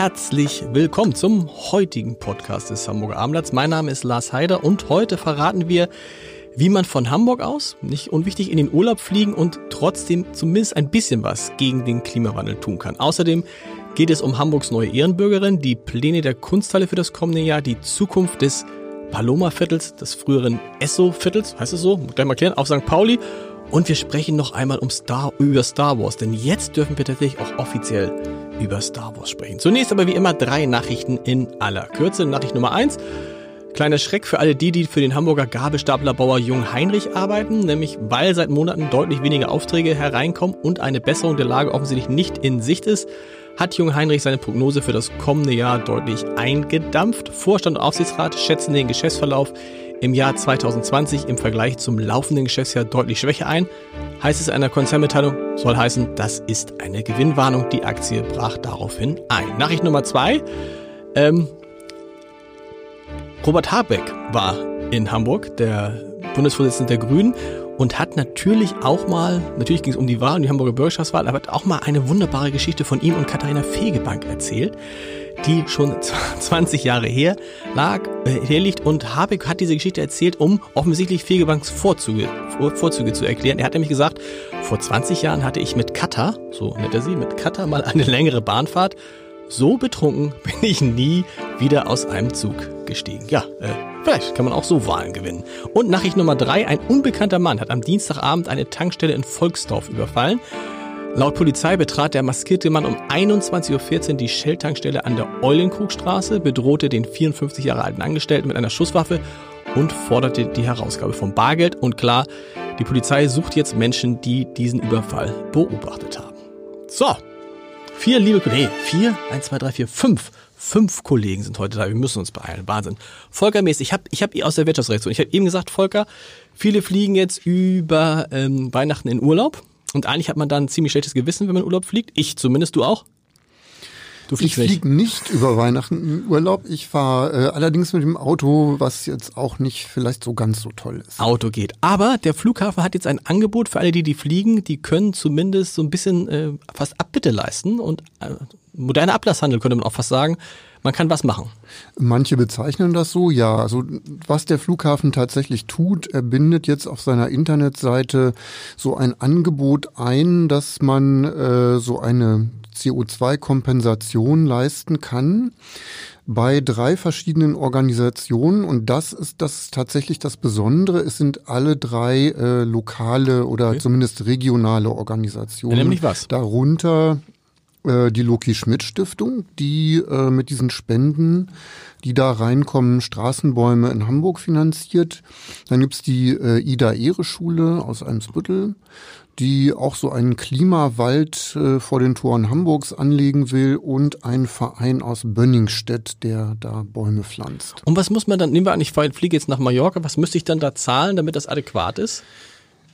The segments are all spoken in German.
Herzlich willkommen zum heutigen Podcast des Hamburger Abendblatts. Mein Name ist Lars Heider und heute verraten wir, wie man von Hamburg aus, nicht unwichtig, in den Urlaub fliegen und trotzdem zumindest ein bisschen was gegen den Klimawandel tun kann. Außerdem geht es um Hamburgs neue Ehrenbürgerin, die Pläne der Kunsthalle für das kommende Jahr, die Zukunft des Paloma-Viertels, des früheren Esso-Viertels, heißt es so, gleich mal klären, auf St. Pauli. Und wir sprechen noch einmal um Star, über Star Wars, denn jetzt dürfen wir tatsächlich auch offiziell über Star Wars sprechen. Zunächst aber wie immer drei Nachrichten in aller Kürze. Nachricht Nummer eins. Kleiner Schreck für alle die, die für den Hamburger Gabelstaplerbauer Jung Heinrich arbeiten, nämlich weil seit Monaten deutlich weniger Aufträge hereinkommen und eine Besserung der Lage offensichtlich nicht in Sicht ist, hat Jung Heinrich seine Prognose für das kommende Jahr deutlich eingedampft. Vorstand und Aufsichtsrat schätzen den Geschäftsverlauf im Jahr 2020 im Vergleich zum laufenden Geschäftsjahr deutlich schwächer ein. Heißt es in einer Konzernmitteilung, soll heißen, das ist eine Gewinnwarnung. Die Aktie brach daraufhin ein. Nachricht Nummer zwei. Ähm, Robert Habeck war in Hamburg, der Bundesvorsitzende der Grünen, und hat natürlich auch mal, natürlich ging es um die Wahl, um die Hamburger Bürgerschaftswahl, aber hat auch mal eine wunderbare Geschichte von ihm und Katharina Fegebank erzählt, die schon 20 Jahre her lag, äh, herliegt und Habeck hat diese Geschichte erzählt, um offensichtlich Fegebanks Vorzüge, Vorzüge zu erklären. Er hat nämlich gesagt, vor 20 Jahren hatte ich mit Katar, so nennt er sie, mit Katar mal eine längere Bahnfahrt so betrunken bin ich nie wieder aus einem Zug gestiegen. Ja, äh, vielleicht kann man auch so Wahlen gewinnen. Und Nachricht Nummer drei, ein unbekannter Mann hat am Dienstagabend eine Tankstelle in Volksdorf überfallen. Laut Polizei betrat der maskierte Mann um 21.14 Uhr die Shell-Tankstelle an der Eulenkrugstraße, bedrohte den 54 Jahre alten Angestellten mit einer Schusswaffe und forderte die Herausgabe von Bargeld. Und klar, die Polizei sucht jetzt Menschen, die diesen Überfall beobachtet haben. So, Vier liebe Kollegen, nee, vier, eins, zwei, drei, vier, fünf. Fünf Kollegen sind heute da. Wir müssen uns beeilen. Wahnsinn. Volker Mees, ich habe ich hab aus der Wirtschaftsreaktion. Ich habe eben gesagt, Volker, viele fliegen jetzt über ähm, Weihnachten in Urlaub. Und eigentlich hat man da ein ziemlich schlechtes Gewissen, wenn man in Urlaub fliegt. Ich zumindest, du auch? Du fliegst ich fliege nicht über Weihnachten in Urlaub. Ich fahre äh, allerdings mit dem Auto, was jetzt auch nicht vielleicht so ganz so toll ist. Auto geht. Aber der Flughafen hat jetzt ein Angebot für alle, die die fliegen. Die können zumindest so ein bisschen äh, fast Abbitte leisten und äh, moderner Ablasshandel könnte man auch fast sagen. Man kann was machen. Manche bezeichnen das so, ja. Also was der Flughafen tatsächlich tut, er bindet jetzt auf seiner Internetseite so ein Angebot ein, dass man äh, so eine CO2-Kompensation leisten kann bei drei verschiedenen Organisationen und das ist das tatsächlich das Besondere. Es sind alle drei äh, lokale oder okay. zumindest regionale Organisationen. Nämlich was? Darunter äh, die Loki Schmidt Stiftung, die äh, mit diesen Spenden, die da reinkommen, Straßenbäume in Hamburg finanziert. Dann gibt's die äh, Ida Ehre Schule aus Eimsbüttel die auch so einen Klimawald äh, vor den Toren Hamburgs anlegen will und ein Verein aus Bönningstedt, der da Bäume pflanzt. Und was muss man dann, nehmen wir an, ich fliege jetzt nach Mallorca, was müsste ich dann da zahlen, damit das adäquat ist?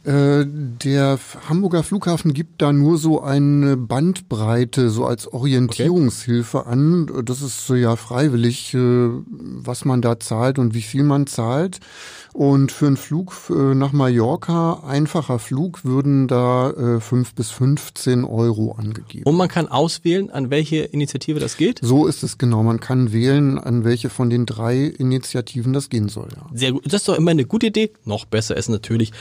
Äh, der Hamburger Flughafen gibt da nur so eine Bandbreite, so als Orientierungshilfe okay. an. Das ist ja freiwillig, äh, was man da zahlt und wie viel man zahlt. Und für einen Flug äh, nach Mallorca, einfacher Flug, würden da fünf bis 15 Euro angegeben. Und man kann auswählen, an welche Initiative das geht? So ist es genau. Man kann wählen, an welche von den drei Initiativen das gehen soll. Ja. Sehr gut. Das ist doch immer eine gute Idee. Noch besser ist natürlich,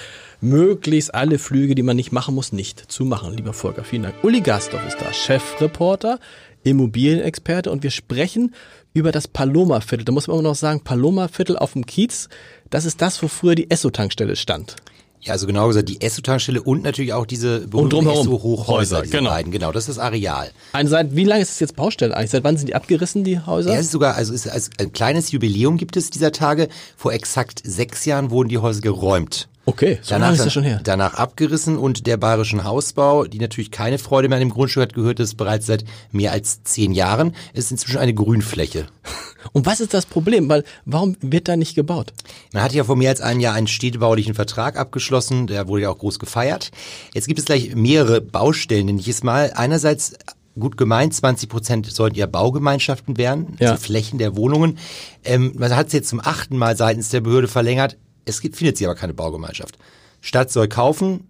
möglichst alle Flüge, die man nicht machen muss, nicht zu machen. Lieber Volker, vielen Dank. Uli Gastorf ist da, Chefreporter, Immobilienexperte und wir sprechen über das Paloma-Viertel. Da muss man immer noch sagen, Paloma-Viertel auf dem Kiez, das ist das, wo früher die Esso-Tankstelle stand. Ja, also genau gesagt, die Esso-Tankstelle und natürlich auch diese berühmten Esso-Hochhäuser, genau. beiden, genau, das ist das Areal. Also seit, wie lange ist es jetzt Baustelle eigentlich? Seit wann sind die abgerissen, die Häuser? Ja, es ist sogar, also es ist, also ein kleines Jubiläum gibt es dieser Tage. Vor exakt sechs Jahren wurden die Häuser geräumt. Okay, so danach, lange ist das schon her. Danach abgerissen und der Bayerischen Hausbau, die natürlich keine Freude mehr an dem Grundstück hat, gehört es bereits seit mehr als zehn Jahren. Es ist inzwischen eine Grünfläche. Und was ist das Problem? Weil warum wird da nicht gebaut? Man hat ja vor mehr als einem Jahr einen städtebaulichen Vertrag abgeschlossen, der wurde ja auch groß gefeiert. Jetzt gibt es gleich mehrere Baustellen, nenne ich es mal. Einerseits gut gemeint, 20 Prozent sollten ja Baugemeinschaften werden, ja. also Flächen der Wohnungen. Ähm, man hat es jetzt zum achten Mal seitens der Behörde verlängert. Es gibt, findet sich aber keine Baugemeinschaft. Stadt soll kaufen,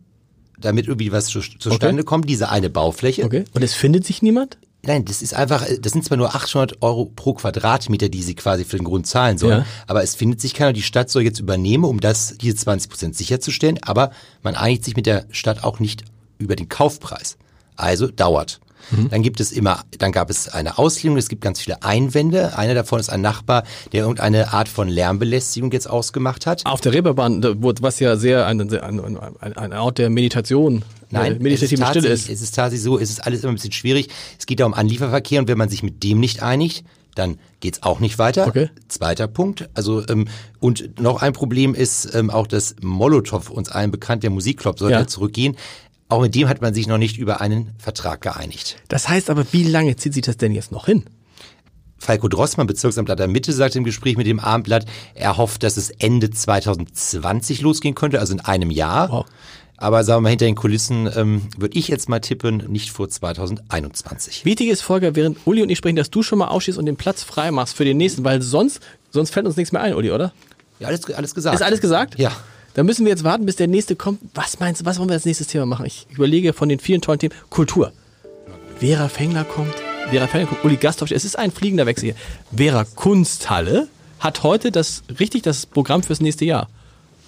damit irgendwie was zu, zustande okay. kommt, diese eine Baufläche. Okay. Und es findet sich niemand? Nein, das ist einfach, das sind zwar nur 800 Euro pro Quadratmeter, die sie quasi für den Grund zahlen sollen, ja. aber es findet sich keiner. Die Stadt soll jetzt übernehmen, um das diese 20 Prozent sicherzustellen, aber man einigt sich mit der Stadt auch nicht über den Kaufpreis. Also dauert. Mhm. Dann gibt es immer, dann gab es eine Auslegung, es gibt ganz viele Einwände. Einer davon ist ein Nachbar, der irgendeine Art von Lärmbelästigung jetzt ausgemacht hat. Auf der Reeperbahn, was ja sehr ein, ein, ein, Ort der Meditation Nein, meditative Stille ist. Es ist tatsächlich so, es ist alles immer ein bisschen schwierig. Es geht da um Anlieferverkehr und wenn man sich mit dem nicht einigt, dann geht's auch nicht weiter. Okay. Zweiter Punkt. Also ähm, und noch ein Problem ist ähm, auch, dass Molotow uns allen bekannt, der Musikclub, sollte ja. zurückgehen. Auch mit dem hat man sich noch nicht über einen Vertrag geeinigt. Das heißt aber, wie lange zieht sich das denn jetzt noch hin? Falco Drossmann, Bezirksamtleiter Mitte, sagt im Gespräch mit dem Abendblatt, er hofft, dass es Ende 2020 losgehen könnte, also in einem Jahr. Wow. Aber sagen wir mal, hinter den Kulissen ähm, würde ich jetzt mal tippen, nicht vor 2021. Wichtig ist, Volker, während Uli und ich sprechen, dass du schon mal ausschießt und den Platz frei machst für den nächsten, weil sonst, sonst fällt uns nichts mehr ein, Uli, oder? Ja, alles, alles gesagt. Ist alles gesagt? Ja. Dann müssen wir jetzt warten, bis der nächste kommt. Was meinst du, was wollen wir als nächstes Thema machen? Ich überlege von den vielen tollen Themen. Kultur. Vera Fengler kommt. Vera Fengler kommt. Uli Gasthoff. Es ist ein fliegender Wechsel hier. Vera Kunsthalle hat heute das, richtig, das Programm fürs nächste Jahr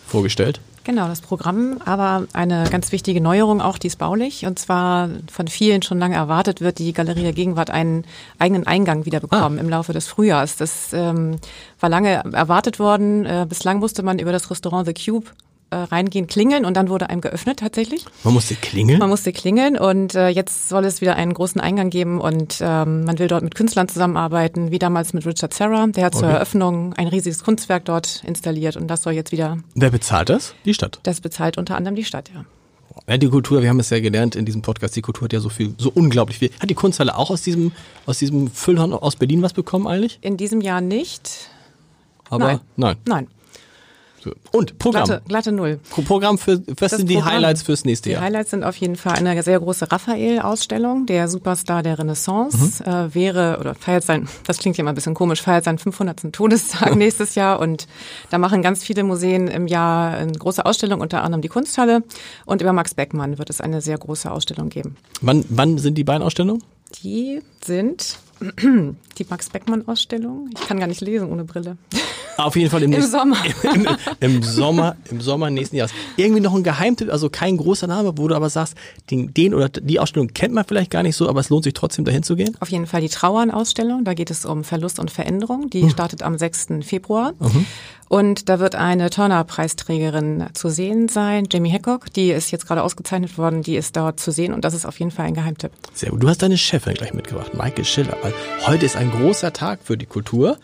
vorgestellt. Genau, das Programm, aber eine ganz wichtige Neuerung auch, die ist baulich. Und zwar von vielen schon lange erwartet wird, die Galerie der Gegenwart einen eigenen Eingang wieder bekommen ah. im Laufe des Frühjahrs. Das ähm, war lange erwartet worden. Äh, bislang musste man über das Restaurant The Cube äh, reingehen, klingeln und dann wurde einem geöffnet tatsächlich. Man musste klingeln? Man musste klingeln und äh, jetzt soll es wieder einen großen Eingang geben und ähm, man will dort mit Künstlern zusammenarbeiten, wie damals mit Richard Serra. Der hat okay. zur Eröffnung ein riesiges Kunstwerk dort installiert und das soll jetzt wieder... Wer bezahlt das? Die Stadt? Das bezahlt unter anderem die Stadt, ja. Ja, die Kultur, wir haben es ja gelernt in diesem Podcast, die Kultur hat ja so viel, so unglaublich viel. Hat die Kunsthalle auch aus diesem, aus diesem Füllhorn aus Berlin was bekommen eigentlich? In diesem Jahr nicht. Aber nein. Nein. nein. Und Programm. Glatte, glatte Null. Programm für, was das sind die Programm, Highlights fürs nächste Jahr? Die Highlights sind auf jeden Fall eine sehr große Raphael-Ausstellung, der Superstar der Renaissance, mhm. äh, wäre, oder feiert sein, das klingt ja immer ein bisschen komisch, feiert seinen 500. Todestag nächstes Jahr und da machen ganz viele Museen im Jahr eine große Ausstellung, unter anderem die Kunsthalle und über Max Beckmann wird es eine sehr große Ausstellung geben. Wann, wann sind die beiden Ausstellungen? Die sind die Max Beckmann-Ausstellung. Ich kann gar nicht lesen ohne Brille. Auf jeden Fall im, Im Sommer. Im, im, Im, Sommer, im Sommer nächsten Jahres. Irgendwie noch ein Geheimtipp, also kein großer Name, wo du aber sagst, den, den oder die Ausstellung kennt man vielleicht gar nicht so, aber es lohnt sich trotzdem dahin zu gehen. Auf jeden Fall die Trauern-Ausstellung. Da geht es um Verlust und Veränderung. Die hm. startet am 6. Februar. Mhm. Und da wird eine Turner-Preisträgerin zu sehen sein, Jamie Hancock. Die ist jetzt gerade ausgezeichnet worden. Die ist dort zu sehen und das ist auf jeden Fall ein Geheimtipp. Sehr gut. Du hast deine Chefin gleich mitgebracht, Michael Schiller. Weil heute ist ein großer Tag für die Kultur.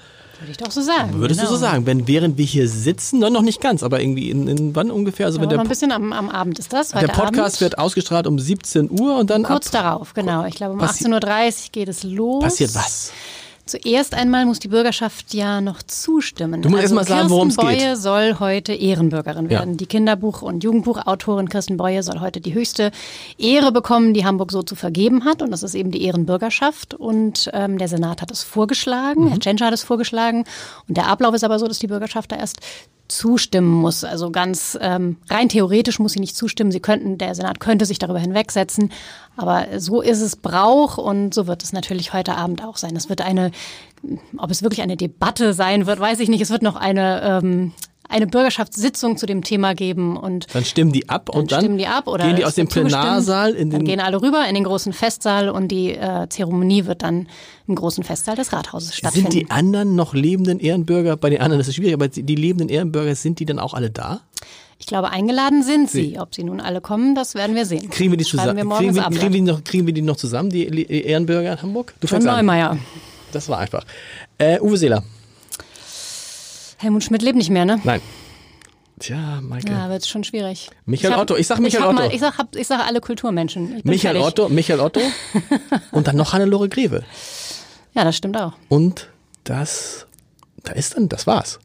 Würde ich doch so sagen. Würdest genau. du so genau. sagen? Wenn, während wir hier sitzen, dann noch nicht ganz, aber irgendwie in, in wann ungefähr? Also ja, wenn der, ein bisschen am, am Abend ist das. der Podcast Abend. wird ausgestrahlt um 17 Uhr und dann. Kurz darauf, genau. Ich glaube, um 18.30 Uhr geht es los. Passiert was? Zuerst einmal muss die Bürgerschaft ja noch zustimmen. Du musst also erst mal sagen, worum es geht. Boye soll heute Ehrenbürgerin werden. Ja. Die Kinderbuch- und Jugendbuchautorin Kirsten Boye soll heute die höchste Ehre bekommen, die Hamburg so zu vergeben hat. Und das ist eben die Ehrenbürgerschaft. Und ähm, der Senat hat es vorgeschlagen, mhm. Herr Tschentscher hat es vorgeschlagen. Und der Ablauf ist aber so, dass die Bürgerschaft da erst zustimmen muss. Also ganz ähm, rein theoretisch muss sie nicht zustimmen. Sie könnten, der Senat könnte sich darüber hinwegsetzen. Aber so ist es Brauch und so wird es natürlich heute Abend auch sein. Es wird eine, ob es wirklich eine Debatte sein wird, weiß ich nicht. Es wird noch eine ähm, eine Bürgerschaftssitzung zu dem Thema geben und dann stimmen die ab dann und dann stimmen die ab oder gehen die aus dem Plenarsaal in den dann gehen alle rüber in den großen Festsaal und die äh, Zeremonie wird dann im großen Festsaal des Rathauses stattfinden. Sind die anderen noch lebenden Ehrenbürger bei den anderen das ist schwierig, aber die lebenden Ehrenbürger sind die dann auch alle da? Ich glaube, eingeladen sind sie. sie. Ob sie nun alle kommen, das werden wir sehen. Kriegen wir die zusammen? Wir kriegen, wir, kriegen, wir noch, kriegen wir die noch zusammen, die Ehrenbürger in Hamburg? Du John Neumeier. Das war einfach. Äh, Uwe Seeler. Helmut Schmidt lebt nicht mehr, ne? Nein. Tja, Michael. Ja, wird schon schwierig. Michael hab- Otto. Ich sag Michael hab Otto. Mal, ich, sag, hab, ich sag alle Kulturmenschen. Ich Michael fertig. Otto, Michael Otto und dann noch Hannelore Greve. Ja, das stimmt auch. Und das, da ist dann, das war's.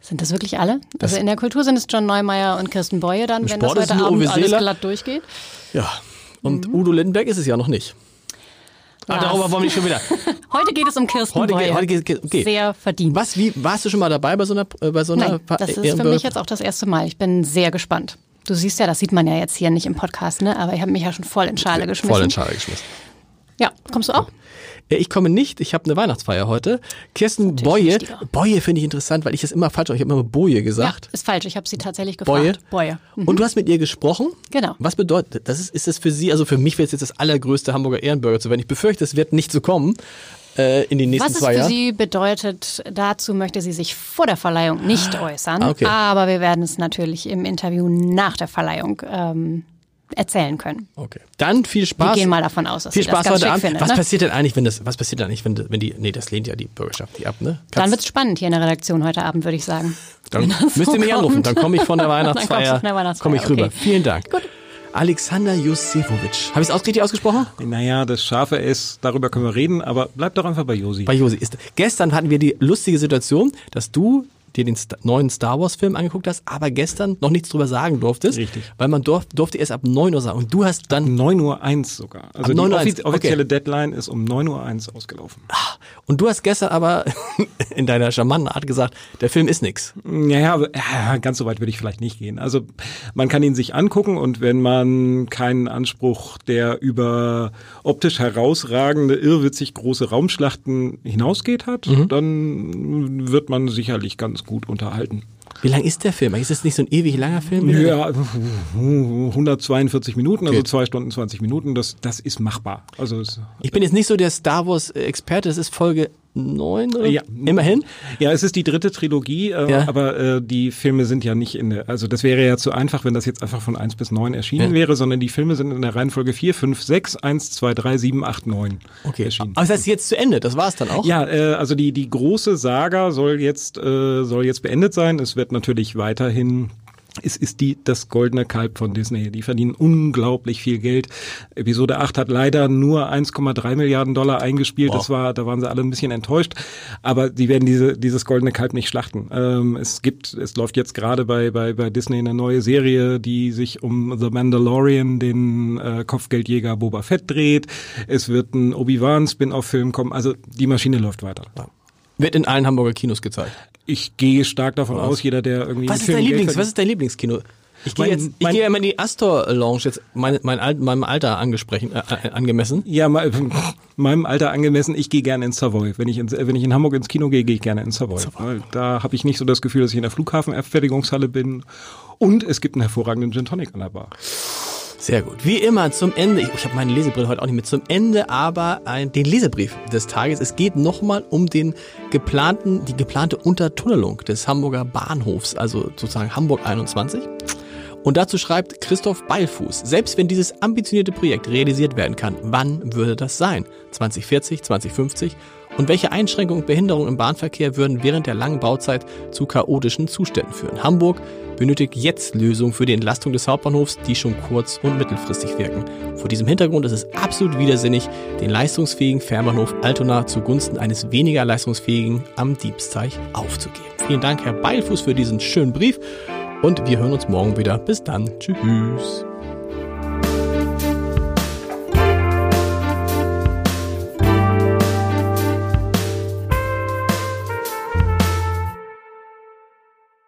Sind das wirklich alle? Das- also in der Kultur sind es John Neumeier und Kirsten Beue dann, wenn Sport das heute Abend alles glatt durchgeht. Ja. Und Mhm. Udo Lindenberg ist es ja noch nicht. Was? darüber wollen wir nicht schon wieder. Heute geht es um Kirsten Heute geht- heute geht- okay. Sehr verdient. Was, wie, warst du schon mal dabei bei so einer, äh, bei so einer Nein, Pa- das ist für mich jetzt auch das erste Mal. Ich bin sehr gespannt. Du siehst ja, das sieht man ja jetzt hier nicht im Podcast, ne? aber ich habe mich ja schon voll in Schale geschmissen. voll in Schale geschmissen. Ja, kommst du auch? Äh, Ich komme nicht, ich habe eine Weihnachtsfeier heute. Kirsten Boye. Boye finde ich interessant, weil ich das immer falsch habe. Ich habe immer Boje gesagt. Ja, ist falsch. Ich habe sie tatsächlich Boye? gefragt. Boye. Mhm. Und du hast mit ihr gesprochen? Genau. Was bedeutet das? Ist, ist das für Sie, also für mich wäre es jetzt das allergrößte Hamburger Ehrenbürger zu werden. Ich befürchte, es wird nicht so kommen äh, in den nächsten Was es für Jahren. sie bedeutet, dazu möchte sie sich vor der Verleihung nicht äußern. Ah, okay. Aber wir werden es natürlich im Interview nach der Verleihung ähm, erzählen können. Okay. Dann viel Spaß. Wir gehen mal davon aus, dass viel das Spaß ganz heute schick Abend. findet. was ne? passiert denn eigentlich, wenn das, was passiert denn eigentlich, wenn, wenn die, nee, das lehnt ja die Bürgerschaft die ab, ne? Dann Kannst- wird es spannend hier in der Redaktion heute Abend, würde ich sagen. Dann das müsst so ihr mich kommt. anrufen, dann komme ich von der Dann Weihnachtsfeier, Weihnachtsfeier, komme ich rüber. okay. Vielen Dank. Alexander Josefovic. Habe ich es richtig ausgesprochen? Naja, das scharfe S, darüber können wir reden, aber bleib doch einfach bei Josi. Bei Josi ist. Gestern hatten wir die lustige Situation, dass du dir den neuen Star Wars Film angeguckt hast, aber gestern noch nichts drüber sagen durftest. Richtig. Weil man durf, durfte erst ab 9 Uhr sagen. Und du hast dann 9 Uhr 1 sogar. Also die 9 Uhr offiz 1, offizielle okay. Deadline ist um 9 Uhr 1 ausgelaufen. Und du hast gestern aber in deiner charmanten Art gesagt, der Film ist nix. Naja, aber, ja, ganz so weit würde ich vielleicht nicht gehen. Also man kann ihn sich angucken und wenn man keinen Anspruch der über optisch herausragende, irrwitzig große Raumschlachten hinausgeht hat, dann wird man sicherlich ganz gut unterhalten. Wie lang ist der Film? Ist das nicht so ein ewig langer Film? Ja, 142 Minuten, also Okay. zwei Stunden 20 Minuten, das, das ist machbar. Also Ich bin jetzt nicht so der Star Wars Experte, das ist Folge 9 oder? Ja. Immerhin. Ja, es ist die dritte Trilogie, äh, Ja. aber äh, die Filme sind ja nicht in der, also das wäre ja zu einfach, wenn das jetzt einfach von 1 bis 9 erschienen Ja. wäre, sondern die Filme sind in der Reihenfolge 4, 5, 6, 1, 2, 3, 7, 8, 9 Okay. erschienen. Aber das heißt jetzt zu Ende, das war es dann auch? Ja, äh, also die, die große Saga soll jetzt, äh, soll jetzt beendet sein. Es wird natürlich weiterhin es ist die, das goldene Kalb von Disney. Die verdienen unglaublich viel Geld. Episode 8 hat leider nur 1,3 Milliarden Dollar eingespielt. Das war, da waren sie alle ein bisschen enttäuscht. Aber sie werden diese, dieses goldene Kalb nicht schlachten. Ähm, es gibt, es läuft jetzt gerade bei, bei, bei Disney eine neue Serie, die sich um The Mandalorian, den äh, Kopfgeldjäger Boba Fett dreht. Es wird ein Obi-Wan Spin-off-Film kommen. Also die Maschine läuft weiter. Wird in allen Hamburger Kinos gezeigt. Ich gehe stark davon aus, jeder, der irgendwie Was ist Film dein Geld Lieblings, was verdient- ist dein Lieblingskino? Ich gehe jetzt, ich gehe immer in die Astor Lounge jetzt, mein, mein Alt, meinem Alter angesprochen, äh, äh, angemessen. Ja, me- meinem Alter angemessen, ich gehe gerne ins Savoy. Wenn ich, äh, wenn ich in Hamburg ins Kino gehe, gehe ich gerne ins Savoy. Weil da habe ich nicht so das Gefühl, dass ich in der Flughafenfertigungshalle bin. Und es gibt einen hervorragenden Gin Tonic an der Bar. Sehr gut. Wie immer zum Ende, ich, habe meine Lesebrille heute auch nicht mit, zum Ende aber ein, den Lesebrief des Tages. Es geht nochmal um den geplanten, die geplante Untertunnelung des Hamburger Bahnhofs, also sozusagen Hamburg 21. Und dazu schreibt Christoph Beilfuß, selbst wenn dieses ambitionierte Projekt realisiert werden kann, wann würde das sein? 2040, 2050? Und welche Einschränkungen und Behinderungen im Bahnverkehr würden während der langen Bauzeit zu chaotischen Zuständen führen? Hamburg benötigt jetzt Lösungen für die Entlastung des Hauptbahnhofs, die schon kurz- und mittelfristig wirken. Vor diesem Hintergrund ist es absolut widersinnig, den leistungsfähigen Fernbahnhof Altona zugunsten eines weniger leistungsfähigen am Diebsteich aufzugeben. Vielen Dank, Herr Beilfuß, für diesen schönen Brief und wir hören uns morgen wieder. Bis dann. Tschüss.